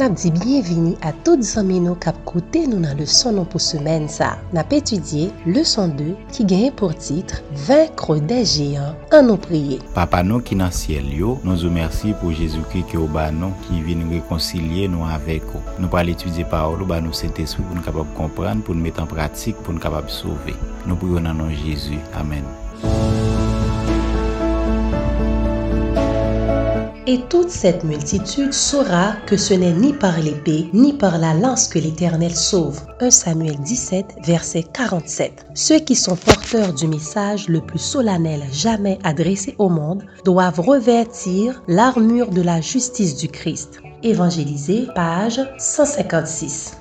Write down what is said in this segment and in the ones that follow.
Nap di bienvini a tout zanmen nou kap koute nou nan leson nou pou semen sa. Nap etudye leson 2 ki genye pou titre Vinkro de Géant an nou priye. Papa nou ki nan siel yo, nou zou mersi pou Jezouki ki ou ba nou ki vi nou rekoncilie nou avek ou. Nou pal etudye paolo ba nou sente sou pou nou kapap kompran, pou nou met an pratik, pou nou kapap souve. Nou priyo nan nou Jezou. Amen. Et toute cette multitude saura que ce n'est ni par l'épée, ni par la lance que l'Éternel sauve. 1 Samuel 17, verset 47. Ceux qui sont porteurs du message le plus solennel jamais adressé au monde doivent revêtir l'armure de la justice du Christ. Évangélisé, page 156.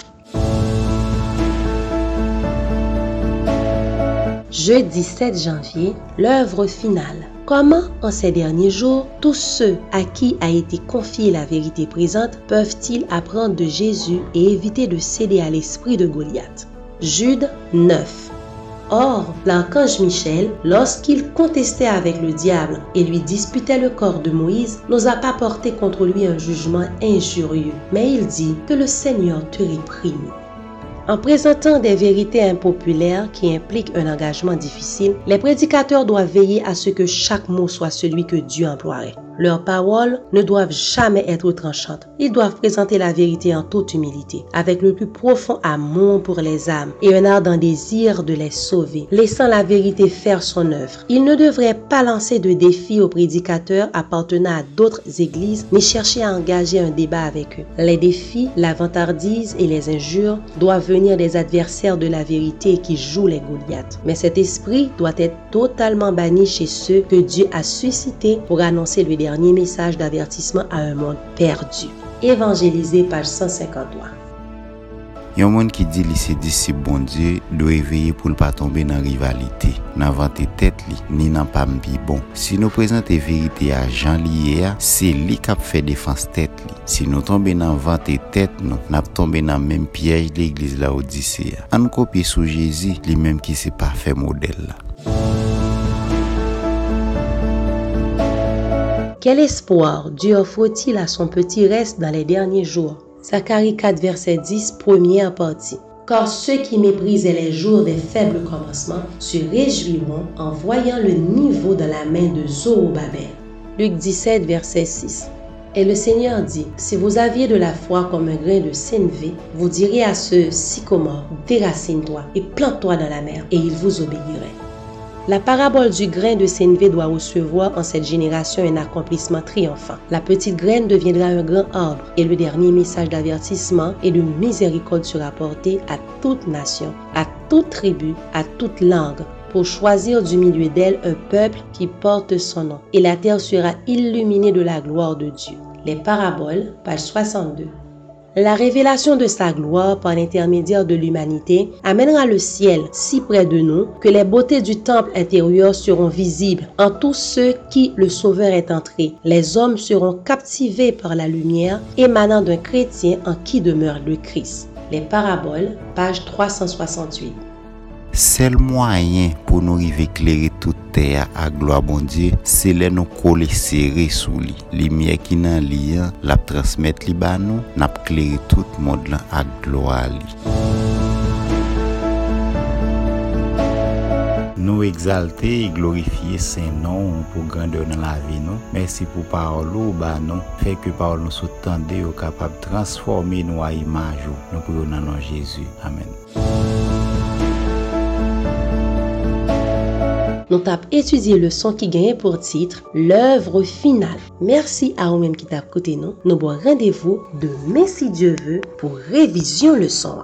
Jeudi 7 janvier, l'œuvre finale. Comment, en ces derniers jours, tous ceux à qui a été confiée la vérité présente peuvent-ils apprendre de Jésus et éviter de céder à l'esprit de Goliath? Jude 9. Or, l'archange Michel, lorsqu'il contestait avec le diable et lui disputait le corps de Moïse, n'osa pas porter contre lui un jugement injurieux, mais il dit que le Seigneur te réprime. En présentant des vérités impopulaires qui impliquent un engagement difficile, les prédicateurs doivent veiller à ce que chaque mot soit celui que Dieu emploierait. Leurs paroles ne doivent jamais être tranchantes. Ils doivent présenter la vérité en toute humilité, avec le plus profond amour pour les âmes et un ardent désir de les sauver, laissant la vérité faire son œuvre. Ils ne devraient pas lancer de défis aux prédicateurs appartenant à d'autres églises, ni chercher à engager un débat avec eux. Les défis, la vantardise et les injures doivent venir des adversaires de la vérité qui jouent les Goliaths. Mais cet esprit doit être totalement banni chez ceux que Dieu a suscités pour annoncer le dernier dernier message d'avertissement à un monde perdu. Évangéliser, page 153. Yon moun ki di li se disip bon Diyo, do eveye pou l pa tombe nan rivalite, nan vante tet li, ni nan pam pi bon. Si nou prezente verite a jan liye a, se li kap fe defans tet li. Si nou tombe nan vante tet nou, nap tombe nan menm piyej l'Eglise la Odisea. An kopye sou Jezi, li menm ki se pa fe model la. Quel espoir Dieu offre-t-il à son petit reste dans les derniers jours? Zacharie 4, verset 10, première partie. Car ceux qui méprisaient les jours des faibles commencements se réjouiront en voyant le niveau de la main de Zorobabel. Luc 17, verset 6. Et le Seigneur dit, si vous aviez de la foi comme un grain de sénévé, vous diriez à ce sycomore, déracine-toi et plante-toi dans la mer, et il vous obéirait. La parabole du grain de sénévé doit recevoir en cette génération un accomplissement triomphant. La petite graine deviendra un grand arbre et le dernier message d'avertissement et de miséricorde sera porté à toute nation, à toute tribu, à toute langue pour choisir du milieu d'elle un peuple qui porte son nom. Et la terre sera illuminée de la gloire de Dieu. Les paraboles, page 62. La révélation de sa gloire par l'intermédiaire de l'humanité amènera le ciel si près de nous que les beautés du temple intérieur seront visibles en tous ceux qui le Sauveur est entré. Les hommes seront captivés par la lumière émanant d'un chrétien en qui demeure le Christ. Les paraboles, page 368. Sel mwayen pou nou rive kleri tout teya a gloa bon bondye, se le nou kole sere sou li. Li miye ki nan li an, lap transmet li ba nou, nap kleri tout mod lan a gloa li. Nou exalte e glorifiye sen non pou grandeur nan la vi nou. Mersi pou parolo ba nou. Fek ke parolo sou tende yo kapab transforme nou a imaj yo. Nou pou yo nan nan Jezu. Amen. Nous avons étudié le son qui gagnait pour titre L'œuvre finale. Merci à vous-même qui t'a côté nous. Nous avons rendez-vous de si Dieu veut pour révision le son.